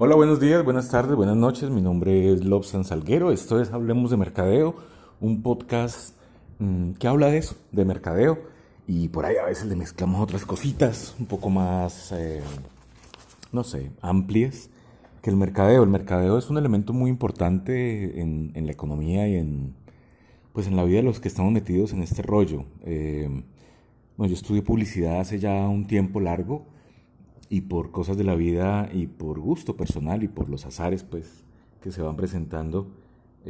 Hola, buenos días, buenas tardes, buenas noches. Mi nombre es Lobsan Salguero. Esto es Hablemos de Mercadeo, un podcast mm, que habla de eso, de mercadeo. Y por ahí a veces le mezclamos otras cositas un poco más, eh, no sé, amplias que el mercadeo. El mercadeo es un elemento muy importante en, la economía y en, pues en la vida de los que estamos metidos en este rollo. Eh, bueno, yo estudié publicidad hace ya un tiempo largo y por cosas de la vida y por gusto personal y por los azares pues que se van presentando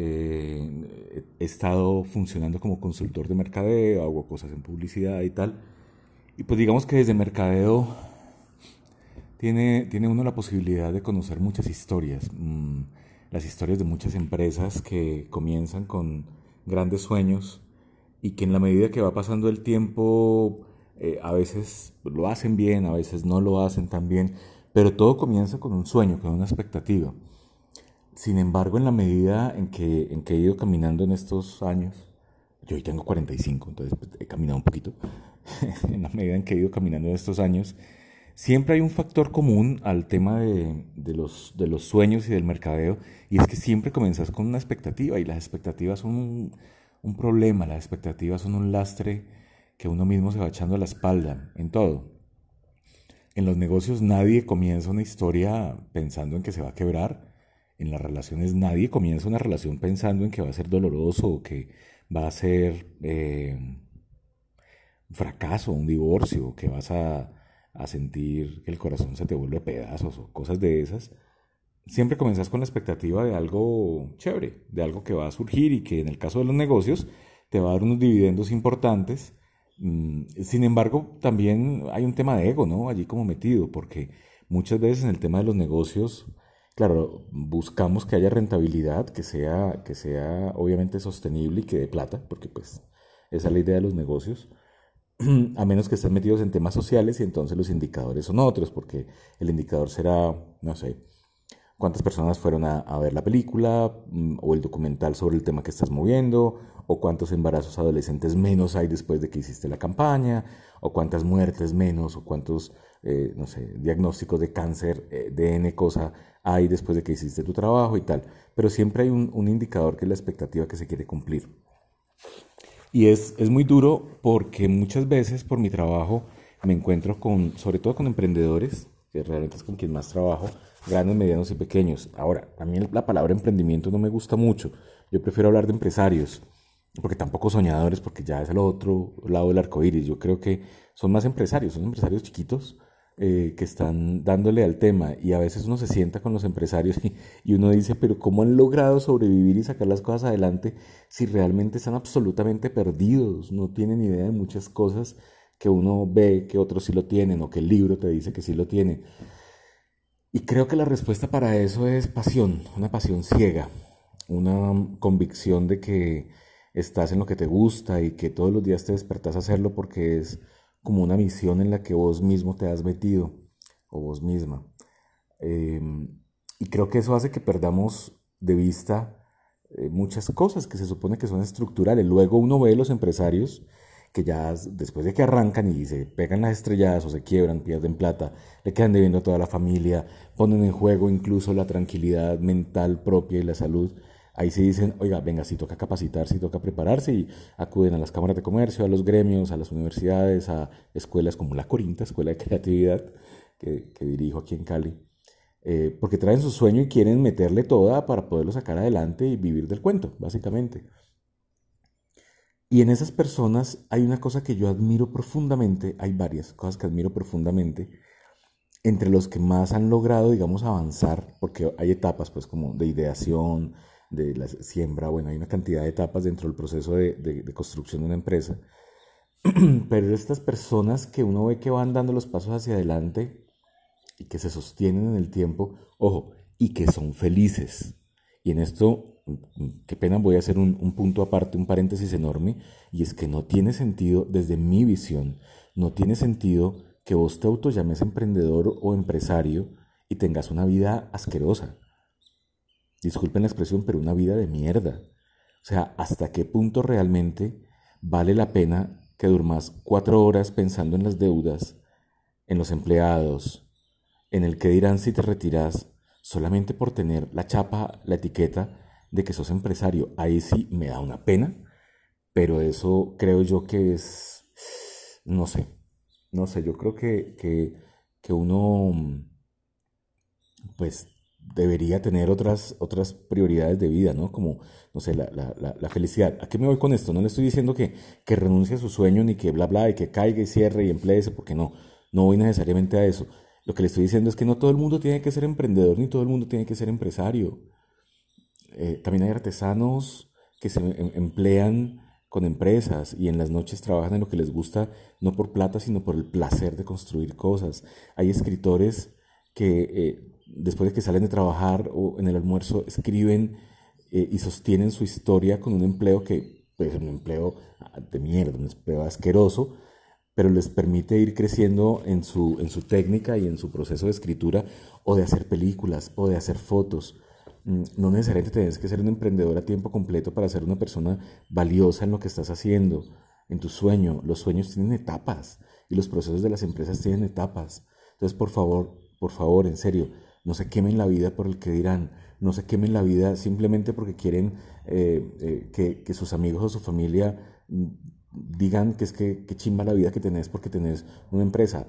eh, he estado funcionando como consultor de mercadeo, hago cosas en publicidad y tal. Y pues digamos que desde mercadeo tiene, tiene uno la posibilidad de conocer muchas historias, mm, las historias de muchas empresas que comienzan con grandes sueños y que en la medida que va pasando el tiempo eh, a veces lo hacen bien, a veces no lo hacen tan bien, pero todo comienza con un sueño, con una expectativa. Sin embargo, en la medida en que, en que he ido caminando en estos años, yo hoy tengo 45, entonces pues, he caminado un poquito, en la medida en que he ido caminando en estos años, siempre hay un factor común al tema de, de, los, de los sueños y del mercadeo, y es que siempre comienzas con una expectativa, y las expectativas son un, un problema, las expectativas son un lastre que uno mismo se va echando a la espalda en todo. En los negocios nadie comienza una historia pensando en que se va a quebrar. En las relaciones nadie comienza una relación pensando en que va a ser doloroso o que va a ser eh, un fracaso, un divorcio, que vas a, a sentir que el corazón se te vuelve pedazos o cosas de esas. Siempre comienzas con la expectativa de algo chévere, de algo que va a surgir y que en el caso de los negocios te va a dar unos dividendos importantes sin embargo, también hay un tema de ego, ¿no? Allí como metido, porque muchas veces en el tema de los negocios, claro, buscamos que haya rentabilidad, que sea, que sea obviamente sostenible y que dé plata, porque pues esa es la idea de los negocios, a menos que estén metidos en temas sociales y entonces los indicadores son otros, porque el indicador será, no sé, cuántas personas fueron a, ver la película mm, o el documental sobre el tema que estás moviendo, o cuántos embarazos adolescentes menos hay después de que hiciste la campaña, o cuántas muertes menos, o cuántos, eh, no sé, diagnósticos de cáncer eh, de N cosa hay después de que hiciste tu trabajo y tal. Pero siempre hay un, un indicador que es la expectativa que se quiere cumplir. Y es, es muy duro porque muchas veces por mi trabajo me encuentro con, sobre todo con emprendedores, que realmente es con quien más trabajo, grandes, medianos y pequeños. Ahora, a mí la palabra emprendimiento no me gusta mucho. Yo prefiero hablar de empresarios, porque tampoco soñadores, porque ya es el otro lado del arco iris. Yo creo que son más empresarios, son empresarios chiquitos eh, que están dándole al tema. Y a veces uno se sienta con los empresarios y, y uno dice, pero ¿cómo han logrado sobrevivir y sacar las cosas adelante si realmente están absolutamente perdidos? No tienen idea de muchas cosas que uno ve que otros sí lo tienen o que el libro te dice que sí lo tiene. Y creo que la respuesta para eso es pasión, una pasión ciega, una convicción de que estás en lo que te gusta y que todos los días te despertás a hacerlo porque es como una misión en la que vos mismo te has metido o vos misma. Em, y creo que eso hace que perdamos de vista eh, muchas cosas que se supone que son estructurales. Luego uno ve los empresarios que ya después de que arrancan y se pegan las estrelladas o se quiebran, pierden plata, le quedan debiendo a toda la familia, ponen en juego incluso la tranquilidad mental propia y la salud. Ahí se dicen, oiga, venga, si toca capacitarse, si toca prepararse y acuden a las cámaras de comercio, a los gremios, a las universidades, a escuelas como la Corinta, Escuela de Creatividad, que, dirijo aquí en Cali, eh, porque traen su sueño y quieren meterle toda para poderlo sacar adelante y vivir del cuento, básicamente. Y en esas personas hay una cosa que yo admiro profundamente, hay varias cosas que admiro profundamente, entre los que más han logrado, digamos, avanzar, porque hay etapas, pues, como de ideación, de la siembra, bueno, hay una cantidad de etapas dentro del proceso de, de construcción de una empresa, pero estas personas que uno ve que van dando los pasos hacia adelante y que se sostienen en el tiempo, ojo, y que son felices. Y en esto qué pena, voy a hacer un, punto aparte, un paréntesis enorme, y es que no tiene sentido, desde mi visión, no tiene sentido que vos te auto llames emprendedor o empresario y tengas una vida asquerosa. Disculpen la expresión, pero una vida de mierda. O sea, ¿hasta qué punto realmente vale la pena que durmas cuatro horas pensando en las deudas, en los empleados, en el que dirán si te retiras, solamente por tener la chapa, la etiqueta de que sos empresario. Ahí sí me da una pena, pero eso creo yo que es, no sé, no sé, yo creo que, que, uno, pues, debería tener otras, otras prioridades de vida, ¿no? Como, no sé, la, la, la, felicidad. ¿A qué me voy con esto? No le estoy diciendo que, que renuncie a su sueño, ni que bla, bla, y que caiga y cierre y empleese, porque no, no voy necesariamente a eso. Lo que le estoy diciendo es que no todo el mundo tiene que ser emprendedor, ni todo el mundo tiene que ser empresario. Eh, también hay artesanos que se em, emplean con empresas y en las noches trabajan en lo que les gusta, no por plata, sino por el placer de construir cosas. Hay escritores que eh, después de que salen de trabajar o en el almuerzo escriben eh, y sostienen su historia con un empleo que, pues un empleo de mierda, un empleo asqueroso, pero les permite ir creciendo en su, en su técnica y en su proceso de escritura o de hacer películas o de hacer fotos no necesariamente tienes que ser un emprendedor a tiempo completo para ser una persona valiosa en lo que estás haciendo, en tu sueño. Los sueños tienen etapas y los procesos de las empresas tienen etapas. Entonces, por favor, por favor, en serio, no se quemen la vida por el que dirán, no se quemen la vida simplemente porque quieren eh, eh, que, que, sus amigos o su familia mm, digan que es que, que chimba la vida que tenés porque tenés una empresa.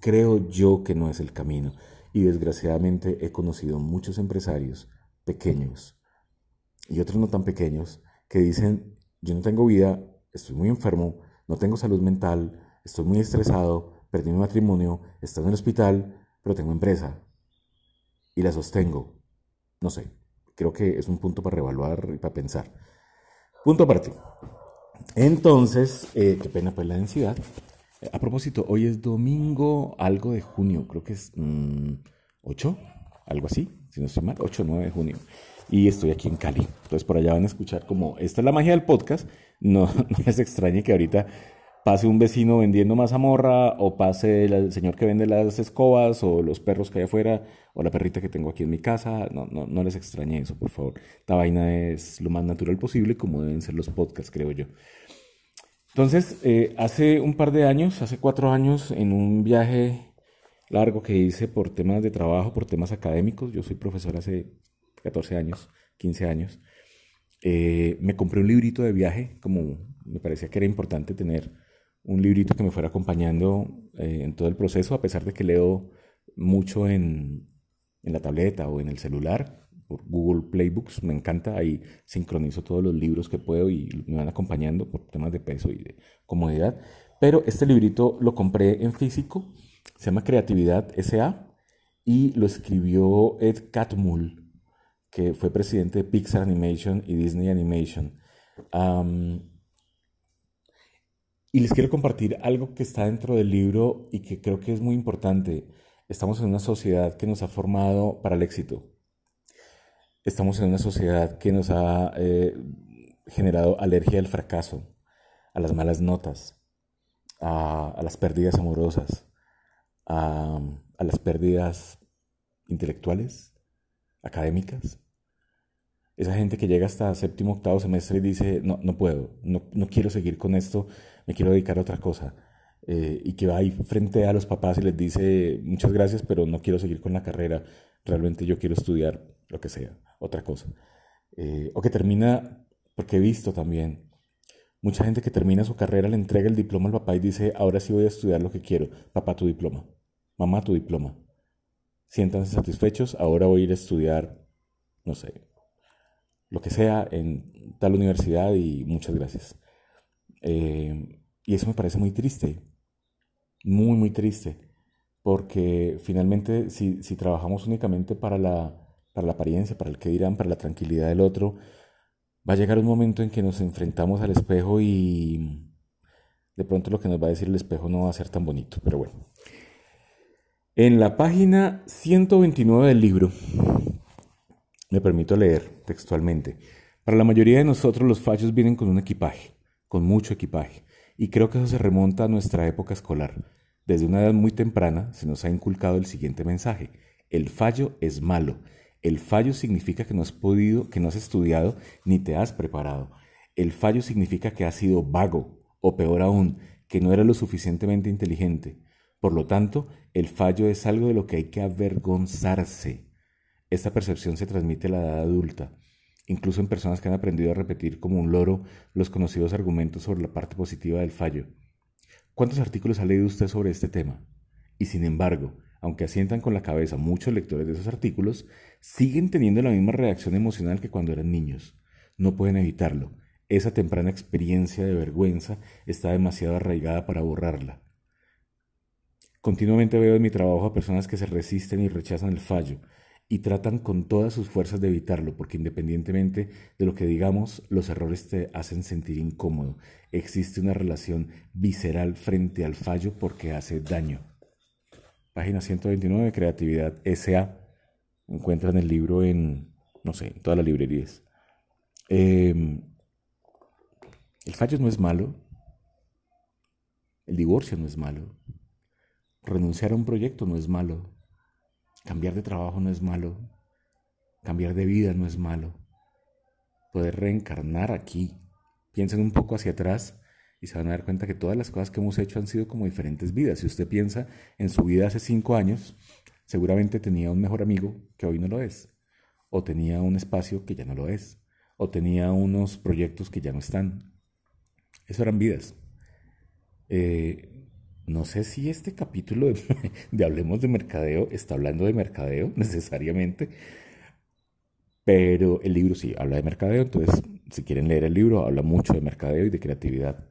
Creo yo que no es el camino. Y desgraciadamente he conocido muchos empresarios pequeños y otros no tan pequeños que dicen, yo no tengo vida, estoy muy enfermo, no tengo salud mental, estoy muy estresado, perdí mi matrimonio, estoy en el hospital, pero tengo empresa y la sostengo. No sé, creo que es un punto para reevaluar y para pensar. Punto aparte. Entonces, eh, qué pena pues la densidad. A propósito, hoy es domingo, algo de junio, creo que es 8, mm, algo así, si no estoy mal, 8 o 9 de junio. Y estoy aquí en Cali. Entonces por allá van a escuchar como, esta es la magia del podcast. No, no les extrañe que ahorita pase un vecino vendiendo mazamorra o pase el señor que vende las escobas o los perros que hay afuera o la perrita que tengo aquí en mi casa. No, no, no les extrañe eso, por favor. Esta vaina es lo más natural posible como deben ser los podcasts, creo yo. Entonces, eh, hace un par de años, hace cuatro años, en un viaje largo que hice por temas de trabajo, por temas académicos, yo soy profesor hace 14 años, 15 años, eh, me compré un librito de viaje, como me parecía que era importante tener un librito que me fuera acompañando eh, en todo el proceso, a pesar de que leo mucho en, en la tableta o en el celular, por Google Playbooks, me encanta, ahí sincronizo todos los libros que puedo y me van acompañando por temas de peso y de comodidad. Pero este librito lo compré en físico, se llama Creatividad SA y lo escribió Ed Catmull, que fue presidente de Pixar Animation y Disney Animation. y les quiero compartir algo que está dentro del libro y que creo que es muy importante. Estamos en una sociedad que nos ha formado para el éxito Estamos en una sociedad que nos ha eh, generado alergia al fracaso, a las malas notas, a, las pérdidas amorosas, a, las pérdidas intelectuales, académicas. Esa gente que llega hasta séptimo, octavo semestre y dice, no, no puedo, no, quiero seguir con esto, me quiero dedicar a otra cosa. Eh, y que va ahí frente a los papás y les dice, muchas gracias, pero no quiero seguir con la carrera, realmente yo quiero estudiar lo que sea otra cosa. Eh, o que termina, porque he visto también, mucha gente que termina su carrera le entrega el diploma al papá y dice, ahora sí voy a estudiar lo que quiero. Papá, tu diploma. Mamá, tu diploma. Siéntanse satisfechos, ahora voy a ir a estudiar, no sé, lo que sea en tal universidad y muchas gracias. Eh, y eso me parece muy triste, muy, muy triste, porque finalmente si, si trabajamos únicamente para la para la apariencia, para el que dirán, para la tranquilidad del otro, va a llegar un momento en que nos enfrentamos al espejo y de pronto lo que nos va a decir el espejo no va a ser tan bonito, pero bueno. En la página 129 del libro, me permito leer textualmente, para la mayoría de nosotros los fallos vienen con un equipaje, con mucho equipaje, y creo que eso se remonta a nuestra época escolar. Desde una edad muy temprana se nos ha inculcado el siguiente mensaje, el fallo es malo, el fallo significa que no has podido, que no has estudiado ni te has preparado. El fallo significa que has sido vago o peor aún, que no eres lo suficientemente inteligente. Por lo tanto, el fallo es algo de lo que hay que avergonzarse. Esta percepción se transmite a la edad adulta, incluso en personas que han aprendido a repetir como un loro los conocidos argumentos sobre la parte positiva del fallo. ¿Cuántos artículos ha leído usted sobre este tema? Y sin embargo, aunque asientan con la cabeza muchos lectores de esos artículos, siguen teniendo la misma reacción emocional que cuando eran niños. No pueden evitarlo. Esa temprana experiencia de vergüenza está demasiado arraigada para borrarla. Continuamente veo en mi trabajo a personas que se resisten y rechazan el fallo y tratan con todas sus fuerzas de evitarlo, porque independientemente de lo que digamos, los errores te hacen sentir incómodo. Existe una relación visceral frente al fallo porque hace daño. Página 129, Creatividad SA. Encuentran el libro en, no sé, en todas las librerías. Em, el fallo no es malo. El divorcio no es malo. Renunciar a un proyecto no es malo. Cambiar de trabajo no es malo. Cambiar de vida no es malo. Poder reencarnar aquí. Piensen un poco hacia atrás y se van a dar cuenta que todas las cosas que hemos hecho han sido como diferentes vidas. Si usted piensa en su vida hace cinco años, seguramente tenía un mejor amigo que hoy no lo es. O tenía un espacio que ya no lo es. O tenía unos proyectos que ya no están. Eso eran vidas. Eh, no sé si este capítulo de, Hablemos de Mercadeo está hablando de mercadeo necesariamente, pero el libro sí habla de mercadeo, entonces si quieren leer el libro habla mucho de mercadeo y de creatividad.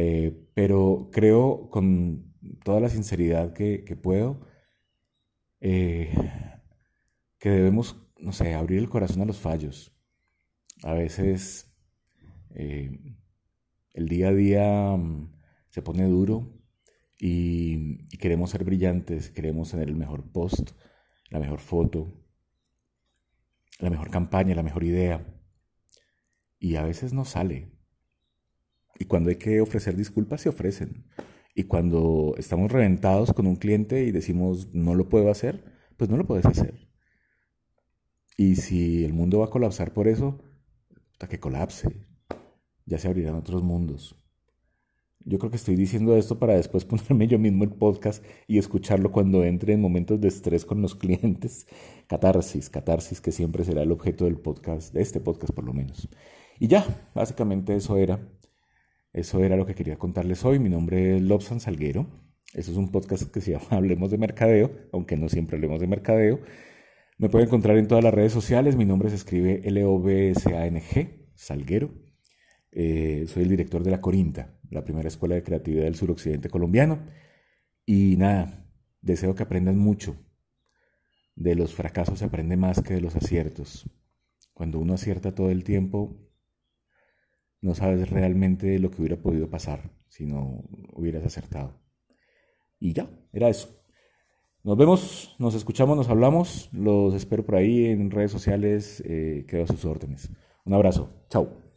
Eh, pero creo con toda la sinceridad que, puedo eh, que debemos, no sé, abrir el corazón a los fallos. A veces eh, el día a día mm, se pone duro y, queremos ser brillantes, queremos tener el mejor post, la mejor foto, la mejor campaña, la mejor idea. Y a veces no sale. Y cuando hay que ofrecer disculpas, se ofrecen. Y cuando estamos reventados con un cliente y decimos no lo puedo hacer, pues no lo puedes hacer. Y si el mundo va a colapsar por eso, hasta que colapse. Ya se abrirán otros mundos. Yo creo que estoy diciendo esto para después ponerme yo mismo el podcast y escucharlo cuando entre en momentos de estrés con los clientes. Catarsis, catarsis que siempre será el objeto del podcast, de este podcast por lo menos. Y ya, básicamente eso era. Eso era lo que quería contarles hoy. Mi nombre es Lobsan Salguero. Eso es un podcast que se llama Hablemos de Mercadeo, aunque no siempre hablemos de mercadeo. Me pueden encontrar en todas las redes sociales. Mi nombre se escribe L-O-B-S-A-N-G, Salguero. Eh, soy el director de La Corinta, la primera escuela de creatividad del suroccidente colombiano. Y nada, deseo que aprendan mucho. De los fracasos se aprende más que de los aciertos. Cuando uno acierta todo el tiempo, no sabes realmente lo que hubiera podido pasar si no hubieras acertado. Y ya, era eso. Nos vemos, nos escuchamos, nos hablamos. Los espero por ahí en redes sociales. Eh, quedo a sus órdenes. Un abrazo. Chao.